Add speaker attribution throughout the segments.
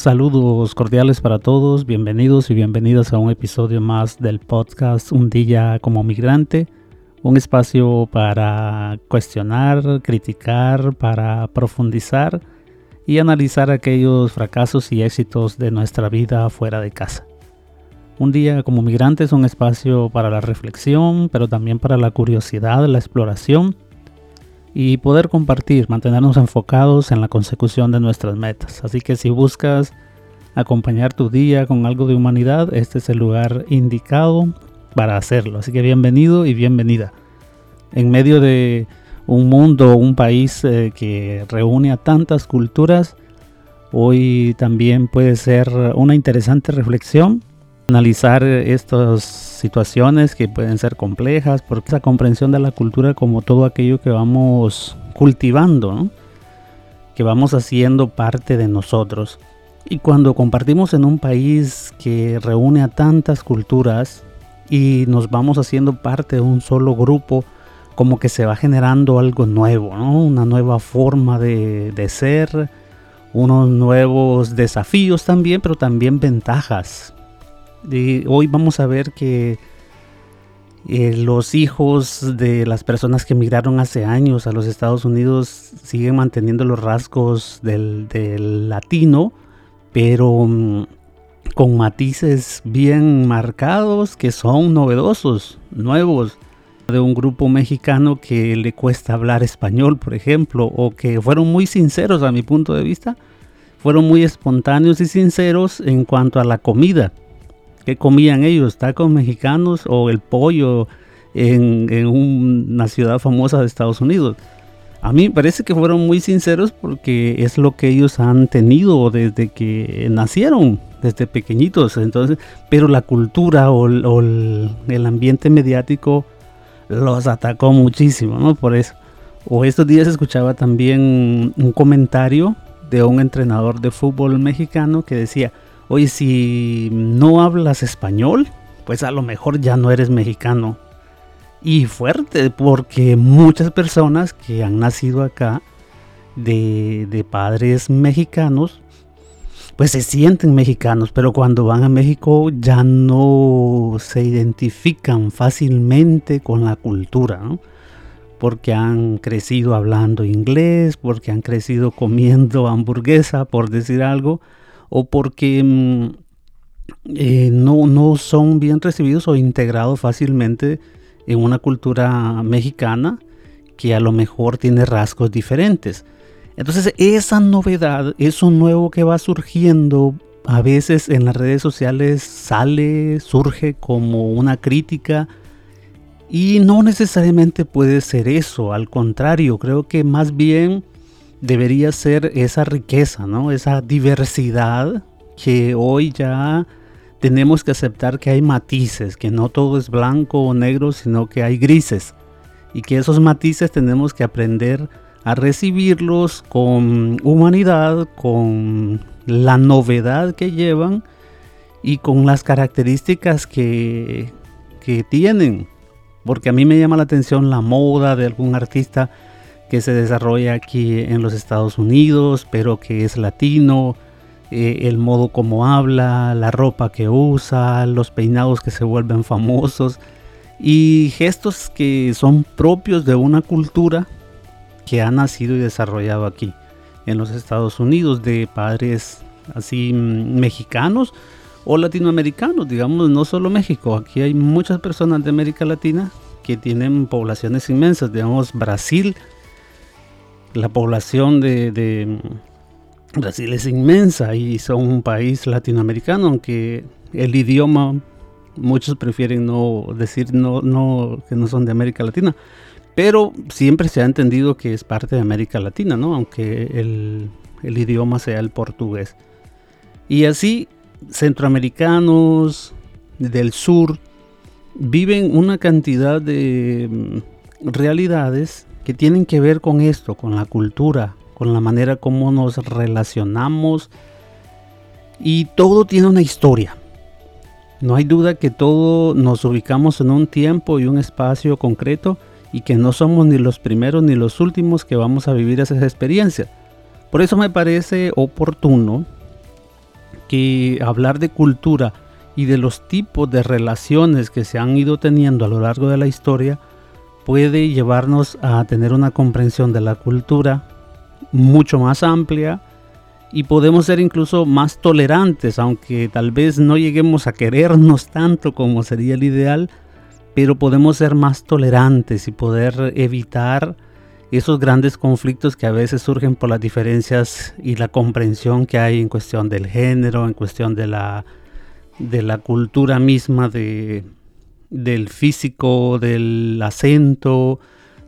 Speaker 1: Saludos cordiales para todos, bienvenidos y bienvenidas a un episodio más del podcast Un día como migrante, un espacio para cuestionar, criticar, para profundizar y analizar aquellos fracasos y éxitos de nuestra vida fuera de casa. Un día como migrante es un espacio para la reflexión, pero también para la curiosidad, la exploración y poder compartir, mantenernos enfocados en la consecución de nuestras metas. Así que si buscas acompañar tu día con algo de humanidad, este es el lugar indicado para hacerlo. Así que bienvenido y bienvenida. En medio de un mundo, un país eh, que reúne a tantas culturas, hoy también puede ser una interesante reflexión analizar estas situaciones que pueden ser complejas, porque esa comprensión de la cultura como todo aquello que vamos cultivando, que vamos haciendo parte de nosotros. Y cuando compartimos en un país que reúne a tantas culturas y nos vamos haciendo parte de un solo grupo, como que se va generando algo nuevo, una nueva forma de, de ser, unos nuevos desafíos también, pero también ventajas hoy vamos a ver que eh, los hijos de las personas que emigraron hace años a los Estados Unidos siguen manteniendo los rasgos del, latino, pero mm, con matices bien marcados que son novedosos, nuevos de un grupo mexicano que le cuesta hablar español, por ejemplo, o que fueron muy sinceros a mi punto de vista, fueron muy espontáneos y sinceros en cuanto a la comida. ¿Qué comían ellos? ¿Tacos mexicanos o el pollo en, una ciudad famosa de Estados Unidos? A mí me parece que fueron muy sinceros porque es lo que ellos han tenido desde que nacieron, desde pequeñitos. Entonces, pero la cultura o, el, ambiente mediático los atacó muchísimo, ¿no? Por eso. O estos días escuchaba también un comentario de un entrenador de fútbol mexicano que decía, Oye, si no hablas español, pues a lo mejor ya no eres mexicano. Y fuerte, porque muchas personas que han nacido acá de, padres mexicanos, pues se sienten mexicanos, pero cuando van a México ya no se identifican fácilmente con la cultura, porque han crecido hablando inglés, porque han crecido comiendo hamburguesa, por decir algo, o porque mm, eh, no, no son bien recibidos o integrados fácilmente en una cultura mexicana que a lo mejor tiene rasgos diferentes. Entonces esa novedad, eso nuevo que va surgiendo, a veces en las redes sociales sale, surge como una crítica y no necesariamente puede ser eso, al contrario, creo que más bien debería ser esa riqueza, ¿no? Esa diversidad que hoy ya tenemos que aceptar que hay matices, que no todo es blanco o negro, sino que hay grises. Y que esos matices tenemos que aprender a recibirlos con humanidad, con la novedad que llevan y con las características que, que tienen. Porque a mí me llama la atención la moda de algún artista que se desarrolla aquí en los Estados Unidos, pero que es latino, eh, el modo como habla, la ropa que usa, los peinados que se vuelven famosos y gestos que son propios de una cultura que ha nacido y desarrollado aquí en los Estados Unidos de padres así mm, mexicanos o latinoamericanos, digamos, no solo México, aquí hay muchas personas de América Latina que tienen poblaciones inmensas, digamos Brasil, la población de, Brasil es inmensa y son un país latinoamericano, aunque el idioma muchos prefieren no decir no, no, que no son de América Latina. Pero siempre se ha entendido que es parte de América Latina, ¿no? Aunque el, el idioma sea el portugués. Y así, centroamericanos del sur viven una cantidad de mm, realidades que tienen que ver con esto, con la cultura, con la manera como nos relacionamos. Y todo tiene una historia. No hay duda que todo nos ubicamos en un tiempo y un espacio concreto y que no somos ni los primeros ni los últimos que vamos a vivir esas experiencias. Por eso me parece oportuno que hablar de cultura y de los tipos de relaciones que se han ido teniendo a lo largo de la historia puede llevarnos a tener una comprensión de la cultura mucho más amplia y podemos ser incluso más tolerantes, aunque tal vez no lleguemos a querernos tanto como sería el ideal, pero podemos ser más tolerantes y poder evitar esos grandes conflictos que a veces surgen por las diferencias y la comprensión que hay en cuestión del género, en cuestión de la, de la cultura misma, de, del físico, del acento,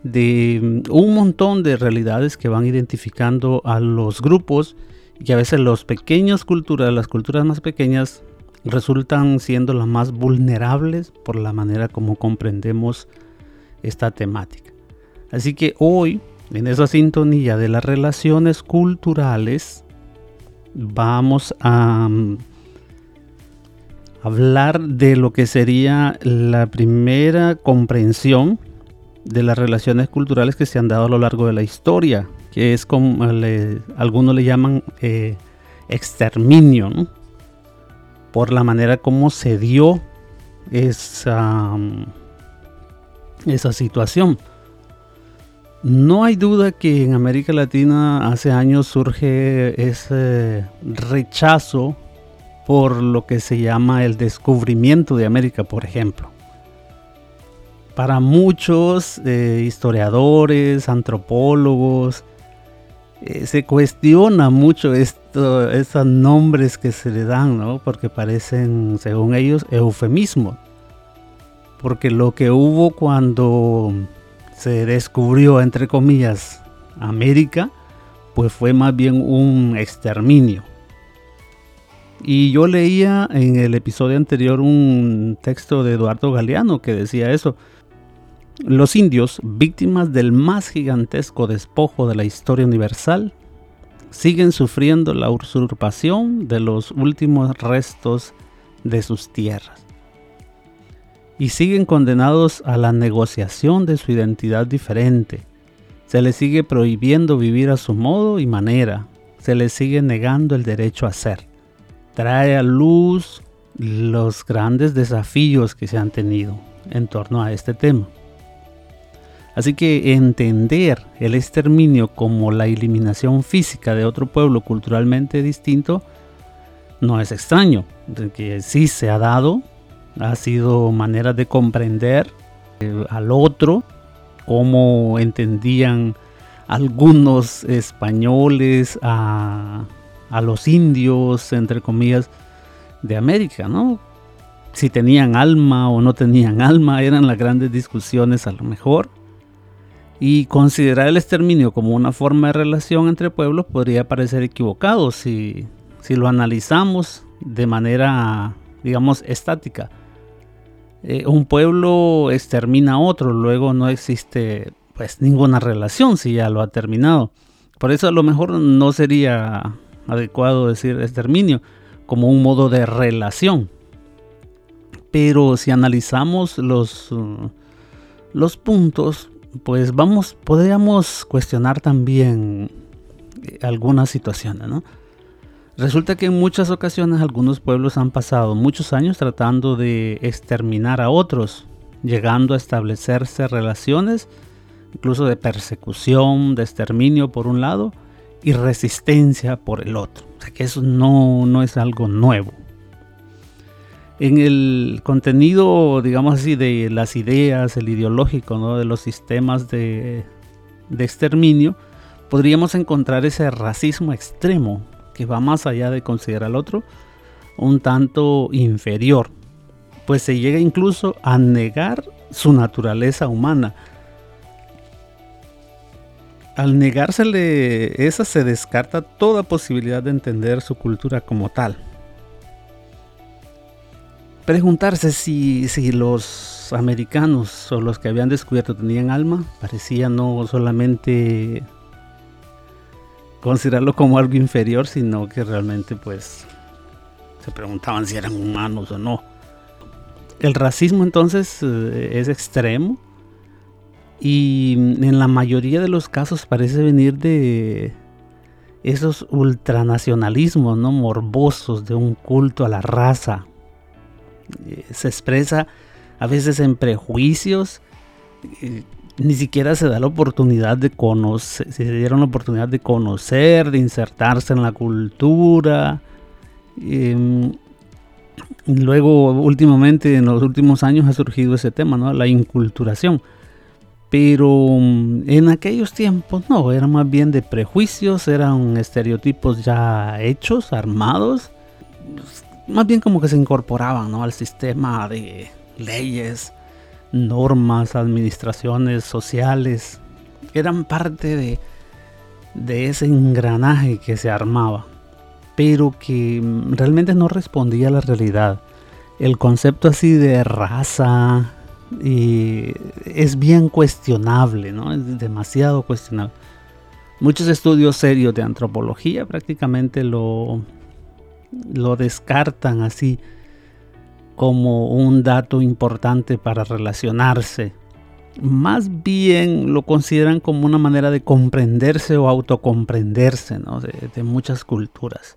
Speaker 1: de un montón de realidades que van identificando a los grupos y a veces los pequeños culturas, las culturas más pequeñas, resultan siendo las más vulnerables por la manera como comprendemos esta temática. Así que hoy, en esa sintonía de las relaciones culturales, vamos a mm, hablar de lo que sería la primera comprensión de las relaciones culturales que se han dado a lo largo de la historia, que es como algunos le llaman eh, exterminio, por la manera como se dio esa, esa situación. No hay duda que en América Latina hace años surge ese rechazo por lo que se llama el descubrimiento de América, por ejemplo. Para muchos eh, historiadores, antropólogos, eh, se cuestiona mucho esto, esos nombres que se le dan, ¿no? Porque parecen, según ellos, eufemismos. Porque lo que hubo cuando se descubrió, entre comillas, América, pues fue más bien un exterminio. Y yo leía en el episodio anterior un texto de Eduardo Galeano que decía eso, los indios, víctimas del más gigantesco despojo de la historia universal, siguen sufriendo la usurpación de los últimos restos de sus tierras y siguen condenados a la negociación de su identidad diferente. Se les sigue prohibiendo vivir a su modo y manera, se les sigue negando el derecho a ser. Trae a luz los grandes desafíos que se han tenido en torno a este tema. Así que entender el exterminio como la eliminación física de otro pueblo culturalmente distinto no es extraño, que sí se ha dado, ha sido manera de comprender eh, al otro, cómo entendían algunos españoles a, a los indios, entre comillas, de América, ¿no? Si tenían alma o no tenían alma, eran las grandes discusiones a lo mejor y considerar el exterminio como una forma de relación entre pueblos podría parecer equivocado si, lo analizamos de manera, digamos, estática. Eh, un pueblo extermina a otro, luego no existe pues ninguna relación si ya lo ha terminado. Por eso a lo mejor no sería adecuado decir exterminio como un modo de relación. Pero si analizamos los, uh, los puntos, pues vamos, podríamos cuestionar también eh, algunas situaciones, ¿no? Resulta que en muchas ocasiones algunos pueblos han pasado muchos años tratando de exterminar a otros, llegando a establecerse relaciones incluso de persecución, de exterminio por un lado y resistencia por el otro. O sea que eso no, no es algo nuevo en el contenido, digamos así, de las ideas, el ideológico, ¿no? de los sistemas de, exterminio, podríamos encontrar ese racismo extremo que va más allá de considerar al otro un tanto inferior, pues se llega incluso a negar su naturaleza humana. Al negársele esa se descarta toda posibilidad de entender su cultura como tal preguntarse si, si los americanos o los que habían descubierto tenían alma, parecía no solamente considerarlo como algo inferior, sino que realmente pues se preguntaban si eran humanos o no. El racismo entonces eh, es extremo y en la mayoría de los casos parece venir de esos ultranacionalismos no morbosos de un culto a la raza. Eh, se expresa a veces en prejuicios. Eh, ni siquiera se da la oportunidad de conocer, se dieron la oportunidad de conocer, de insertarse en la cultura. Em, luego, últimamente, en los últimos años ha surgido ese tema, ¿no? La inculturación. Pero mm, en aquellos tiempos no, era más bien de prejuicios, eran estereotipos ya hechos, armados. Más bien como que se incorporaban ¿no? al sistema de leyes, normas, administraciones sociales, eran parte de, de ese engranaje que se armaba, pero que mm, realmente no respondía a la realidad. El concepto así de raza es bien cuestionable, ¿no? Es demasiado cuestionable. Muchos estudios serios de antropología prácticamente lo, lo descartan así como un dato importante para relacionarse. Más bien lo consideran como una manera de comprenderse o autocomprenderse de, muchas culturas.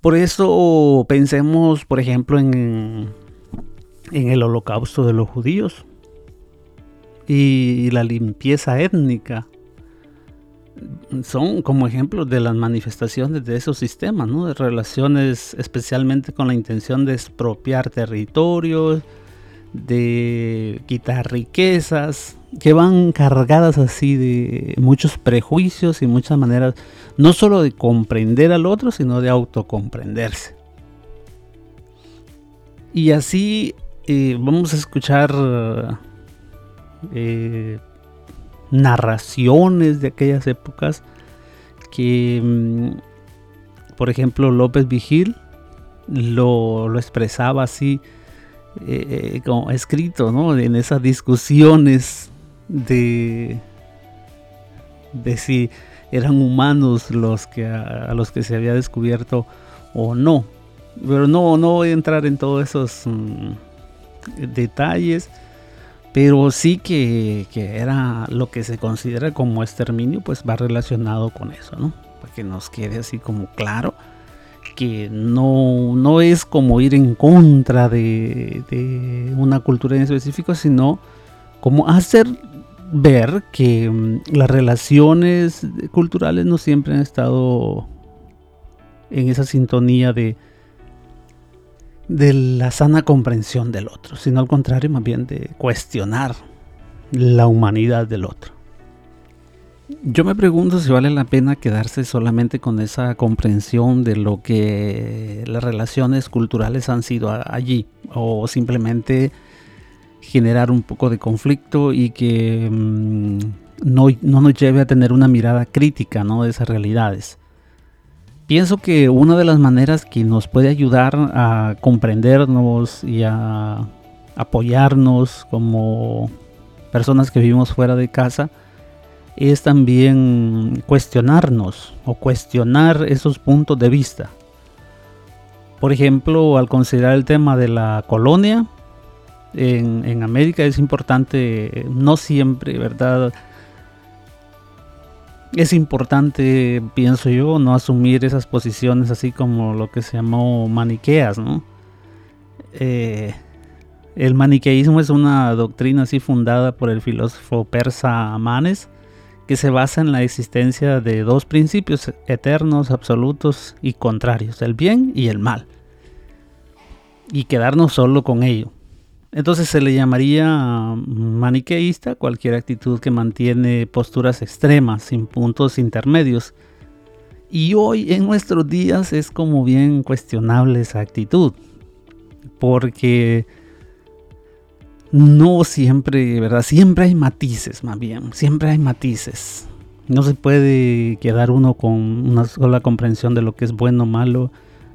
Speaker 1: Por eso pensemos, por ejemplo, en, en el holocausto de los judíos y la limpieza étnica son como ejemplos de las manifestaciones de esos sistemas, de relaciones especialmente con la intención de expropiar territorios, de quitar riquezas, que van cargadas así de muchos prejuicios y muchas maneras, no solo de comprender al otro, sino de autocomprenderse. Y así eh, vamos a escuchar eh, narraciones de aquellas épocas que, mm, por ejemplo, López Vigil lo, expresaba así, eh, como escrito, ¿no? En esas discusiones de, de si eran humanos los que a, los que se había descubierto o no. Pero no, no voy a entrar en todos esos mm, detalles pero sí que, era lo que se considera como exterminio, pues va relacionado con eso, ¿no? Para que nos quede así como claro que no, no es como ir en contra de, de, una cultura en específico, sino como hacer ver que mm, las relaciones culturales no siempre han estado en esa sintonía de, de la sana comprensión del otro, sino al contrario, más bien de cuestionar la humanidad del otro. Yo me pregunto si vale la pena quedarse solamente con esa comprensión de lo que las relaciones culturales han sido allí, o simplemente generar un poco de conflicto y que mm, no, no, nos lleve a tener una mirada crítica ¿no? de esas realidades. Pienso que una de las maneras que nos puede ayudar a comprendernos y a apoyarnos como personas que vivimos fuera de casa es también cuestionarnos o cuestionar esos puntos de vista. Por ejemplo, al considerar el tema de la colonia en, América es importante, no siempre, ¿verdad? Es importante, pienso yo, no asumir esas posiciones así como lo que se llamó maniqueas, ¿no? Eh, el maniqueísmo es una doctrina así fundada por el filósofo persa Manes, que se basa en la existencia de dos principios eternos, absolutos y contrarios, el bien y el mal, y quedarnos solo con ello. Entonces se le llamaría maniqueísta cualquier actitud que mantiene posturas extremas, sin puntos intermedios. Y hoy en nuestros días es como bien cuestionable esa actitud, porque no siempre, ¿verdad? Siempre hay matices, más bien, siempre hay matices. No se puede quedar uno con una sola comprensión de lo que es bueno, malo,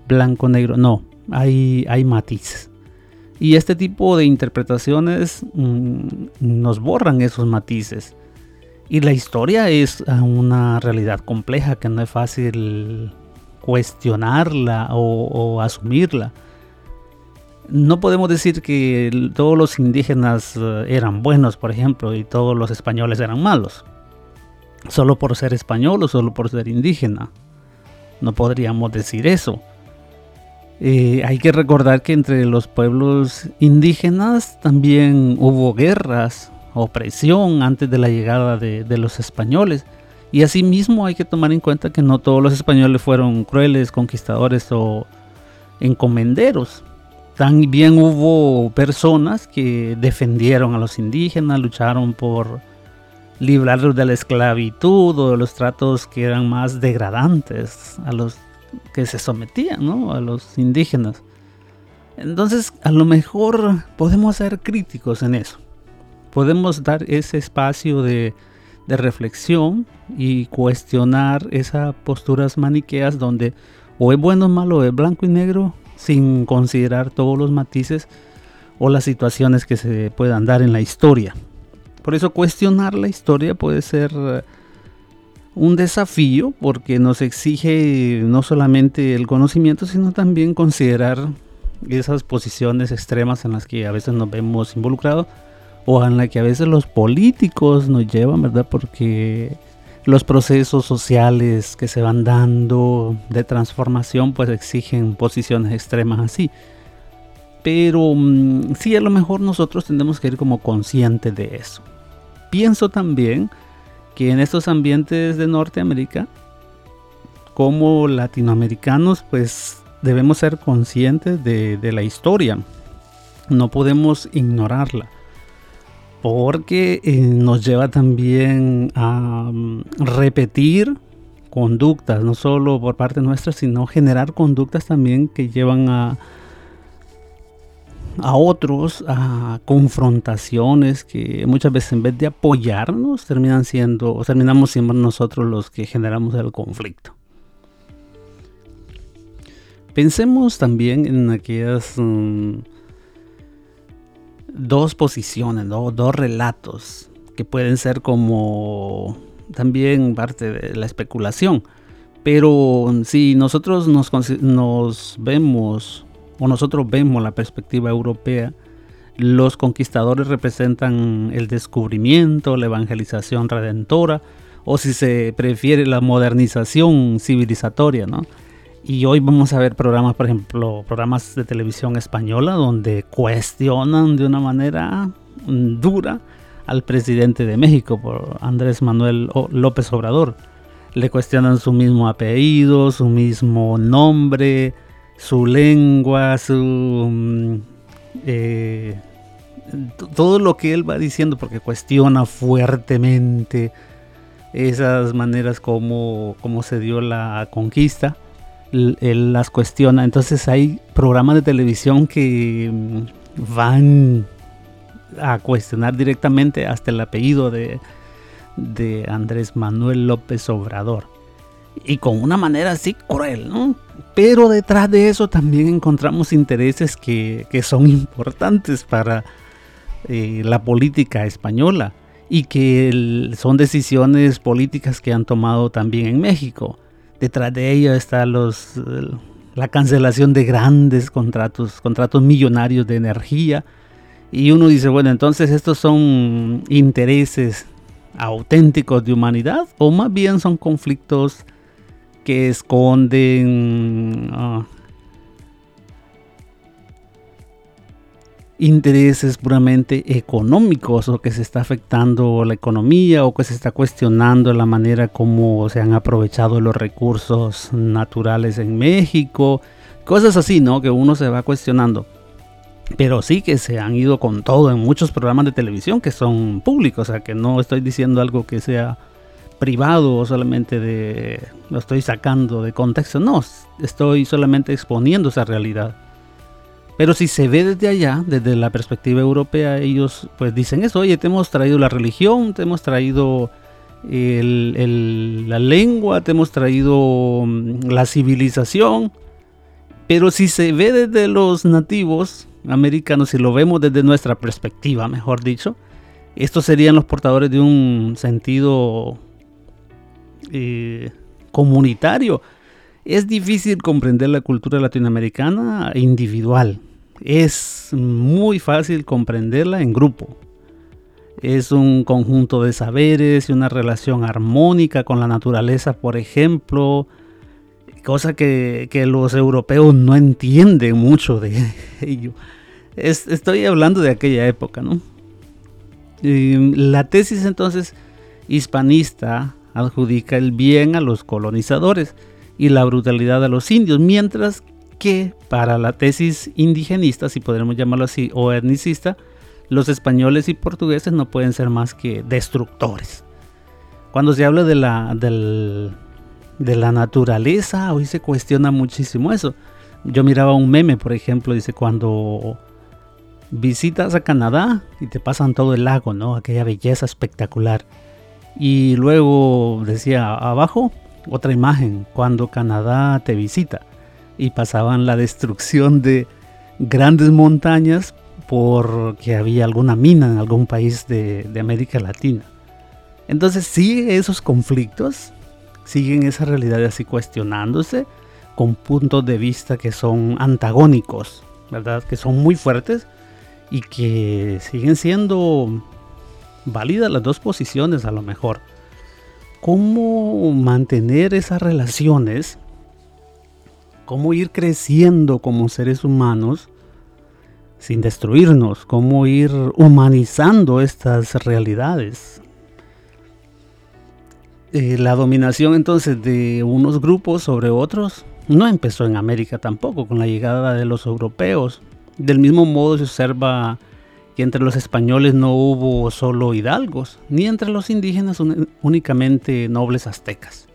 Speaker 1: blanco, negro. No, hay, hay matices. Y este tipo de interpretaciones mm, nos borran esos matices. Y la historia es una realidad compleja que no es fácil cuestionarla o, asumirla. No podemos decir que todos los indígenas eh, eran buenos, por ejemplo, y todos los españoles eran malos. solo por ser español o solo por ser indígena. No podríamos decir eso. Eh, hay que recordar que entre los pueblos indígenas también hubo guerras, opresión antes de la llegada de, los españoles. Y asimismo hay que tomar en cuenta que no todos los españoles fueron crueles, conquistadores o encomenderos. También hubo personas que defendieron a los indígenas, lucharon por librarlos de la esclavitud o de los tratos que eran más degradantes a los que se sometían. A los indígenas. Entonces, a lo mejor podemos ser críticos en eso. Podemos dar ese espacio de, reflexión y cuestionar esas posturas maniqueas donde o es bueno o malo, es blanco y negro, sin considerar todos los matices o las situaciones que se puedan dar en la historia. Por eso cuestionar la historia puede ser eh, un desafío porque nos exige no solamente el conocimiento, sino también considerar esas posiciones extremas en las que a veces nos vemos involucrados o en las que a veces los políticos nos llevan, ¿verdad? Porque los procesos sociales que se van dando de transformación pues exigen posiciones extremas así. Pero mm, sí, a lo mejor nosotros tenemos que ir como conscientes de eso. Pienso también que en estos ambientes de Norteamérica, como latinoamericanos, pues debemos ser conscientes de, la historia. No podemos ignorarla porque eh, nos lleva también a mm, repetir conductas, no solo por parte nuestra, sino generar conductas también que llevan a, a otros a confrontaciones que muchas veces en vez de apoyarnos terminan siendo o terminamos siendo nosotros los que generamos el conflicto. Pensemos también en aquellas mm, dos posiciones, dos relatos que pueden ser como también parte de la especulación. Pero si nosotros nos, nos vemos o nosotros vemos la perspectiva europea, los conquistadores representan el descubrimiento, la evangelización redentora, o si se prefiere la modernización civilizatoria, ¿no? Y hoy vamos a ver programas, por ejemplo, programas de televisión española donde cuestionan de una manera dura al presidente de México, por Andrés Manuel López Obrador. Le cuestionan su mismo apellido, su mismo nombre, su lengua, su... Mm, eh, todo lo que él va diciendo, porque cuestiona fuertemente esas maneras como, se dio la conquista él las cuestiona. Entonces hay programas de televisión que mm, van a cuestionar directamente hasta el apellido de, de Andrés Manuel López Obrador. Y con una manera así cruel, ¿no? Pero detrás de eso también encontramos intereses que, son importantes para eh, la política española y que son decisiones políticas que han tomado también en México. Detrás de ello está los, la cancelación de grandes contratos, contratos millonarios de energía. Y uno dice, bueno, entonces estos son intereses auténticos de humanidad o más bien son conflictos que esconden ah, intereses puramente económicos o que se está afectando la economía o que se está cuestionando la manera como se han aprovechado los recursos naturales en México, cosas así, ¿no? Que uno se va cuestionando. Pero sí que se han ido con todo en muchos programas de televisión que son públicos, o sea que no estoy diciendo algo que sea privado o solamente de lo estoy sacando de contexto, no, estoy solamente exponiendo esa realidad. Pero si se ve desde allá, desde la perspectiva europea, ellos pues dicen eso, oye, te hemos traído la religión, te hemos traído la lengua, te hemos traído mm, la civilización. Pero si se ve desde los nativos americanos, si lo vemos desde nuestra perspectiva, mejor dicho, estos serían los portadores de un sentido eh, comunitario. Es difícil comprender la cultura latinoamericana individual es muy fácil comprenderla en grupo. es un conjunto de saberes y una relación armónica con la naturaleza, por ejemplo, cosa que, los europeos no entienden mucho de ello. estoy hablando de aquella época, ¿no? la tesis entonces hispanista adjudica el bien a los colonizadores y la brutalidad a los indios, mientras que para la tesis indigenista, si podremos llamarlo así, o etnicista, los españoles y portugueses no pueden ser más que destructores. Cuando se habla de la, de la naturaleza, hoy se cuestiona muchísimo eso. Yo miraba un meme, por ejemplo, dice cuando visitas a Canadá y te pasan todo el lago, ¿no? Aquella belleza espectacular. Y luego decía abajo otra imagen, cuando Canadá te visita. Y pasaban la destrucción de grandes montañas porque había alguna mina en algún país de, América Latina. Entonces sigue esos conflictos, siguen esa realidad así cuestionándose con puntos de vista que son antagónicos, ¿verdad? Que son muy fuertes y que siguen siendo válidas las dos posiciones a lo mejor. ¿Cómo mantener esas relaciones? ¿Cómo ir creciendo como seres humanos? sin destruirnos, cómo ir humanizando estas realidades. Eh, la dominación entonces de unos grupos sobre otros no empezó en América tampoco con la llegada de los europeos. Del mismo modo se observa que entre los españoles no hubo solo hidalgos, ni entre los indígenas únicamente nobles aztecas.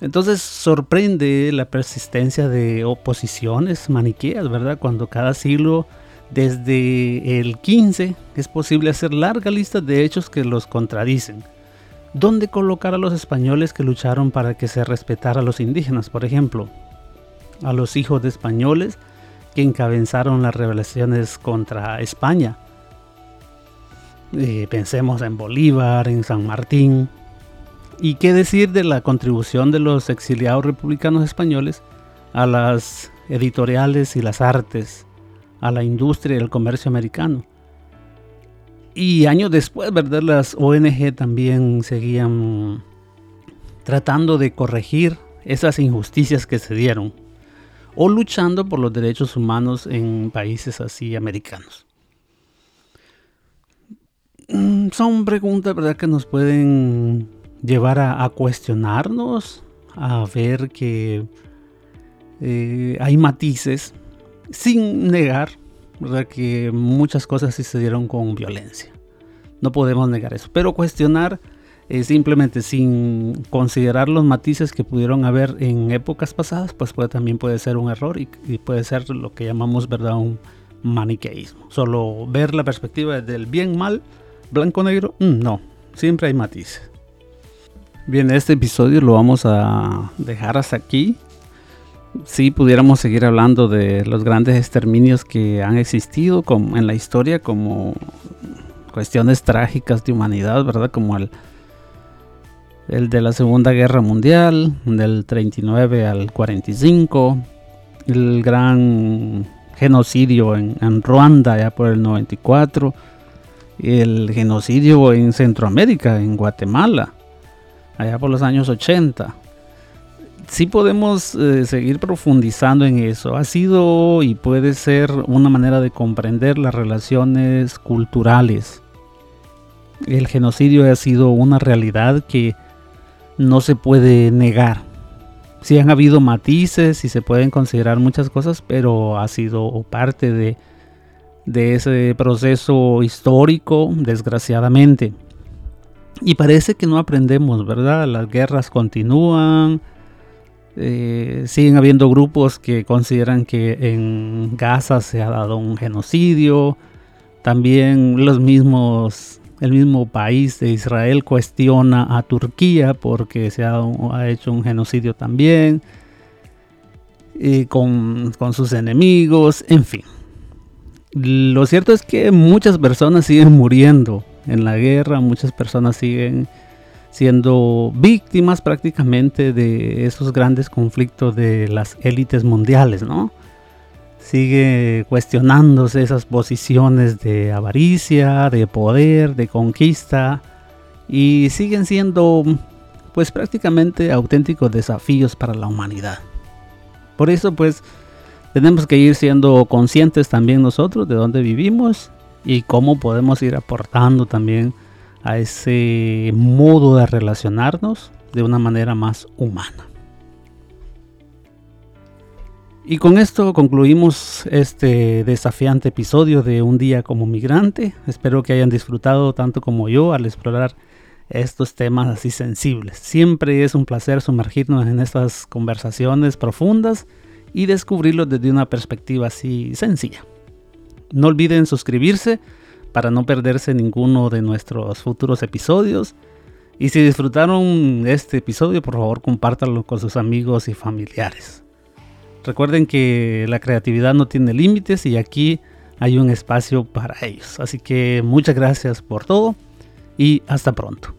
Speaker 1: Entonces sorprende la persistencia de oposiciones maniqueas, ¿verdad? Cuando cada siglo, desde el 15, es posible hacer larga lista de hechos que los contradicen. ¿Dónde colocar a los españoles que lucharon para que se respetara a los indígenas, por ejemplo? A los hijos de españoles que encabezaron las rebeliaciones contra España. Eh, pensemos en Bolívar, en San Martín, ¿Y qué decir de la contribución de los exiliados republicanos españoles a las editoriales y las artes, a la industria y el comercio americano? Y años después, ¿verdad? Las ONG también seguían tratando de corregir esas injusticias que se dieron o luchando por los derechos humanos en países así americanos. Mm, son preguntas, ¿verdad?, que nos pueden llevar a, cuestionarnos, a ver que eh, hay matices, sin negar que muchas cosas sí se dieron con violencia. No podemos negar eso, pero cuestionar eh, simplemente sin considerar los matices que pudieron haber en épocas pasadas, pues puede, también puede ser un error y, puede ser lo que llamamos verdad un maniqueísmo. Solo ver la perspectiva del bien mal, blanco negro, mm, no, siempre hay matices. Bien, este episodio lo vamos a dejar hasta aquí. Si pudiéramos seguir hablando de los grandes exterminios que han existido en la historia como cuestiones trágicas de humanidad, ¿verdad? Como el, el de la Segunda Guerra Mundial, del 39 al 45, el gran genocidio en, Ruanda ya por el 94, el genocidio en Centroamérica, en Guatemala allá por los años 80. Sí podemos eh, seguir profundizando en eso. Ha sido y puede ser una manera de comprender las relaciones culturales. El genocidio ha sido una realidad que no se puede negar. Sí han habido matices y se pueden considerar muchas cosas, pero ha sido parte de, ese proceso histórico, desgraciadamente. Y parece que no aprendemos, ¿verdad? Las guerras continúan. Eh, siguen habiendo grupos que consideran que en Gaza se ha dado un genocidio. También los mismos, el mismo país de Israel cuestiona a Turquía porque se ha, hecho un genocidio también. Y con, con sus enemigos, en fin. Lo cierto es que muchas personas siguen muriendo en la guerra, muchas personas siguen siendo víctimas prácticamente de esos grandes conflictos de las élites mundiales, ¿no? Sigue cuestionándose esas posiciones de avaricia, de poder, de conquista y siguen siendo pues prácticamente auténticos desafíos para la humanidad. Por eso pues tenemos que ir siendo conscientes también nosotros de dónde vivimos y cómo podemos ir aportando también a ese modo de relacionarnos de una manera más humana. Y con esto concluimos este desafiante episodio de Un día como migrante. Espero que hayan disfrutado tanto como yo al explorar estos temas así sensibles. Siempre es un placer sumergirnos en estas conversaciones profundas y descubrirlos desde una perspectiva así sencilla. No olviden suscribirse para no perderse ninguno de nuestros futuros episodios. Y si disfrutaron este episodio, por favor compártanlo con sus amigos y familiares. Recuerden que la creatividad no tiene límites y aquí hay un espacio para ellos. Así que muchas gracias por todo y hasta pronto.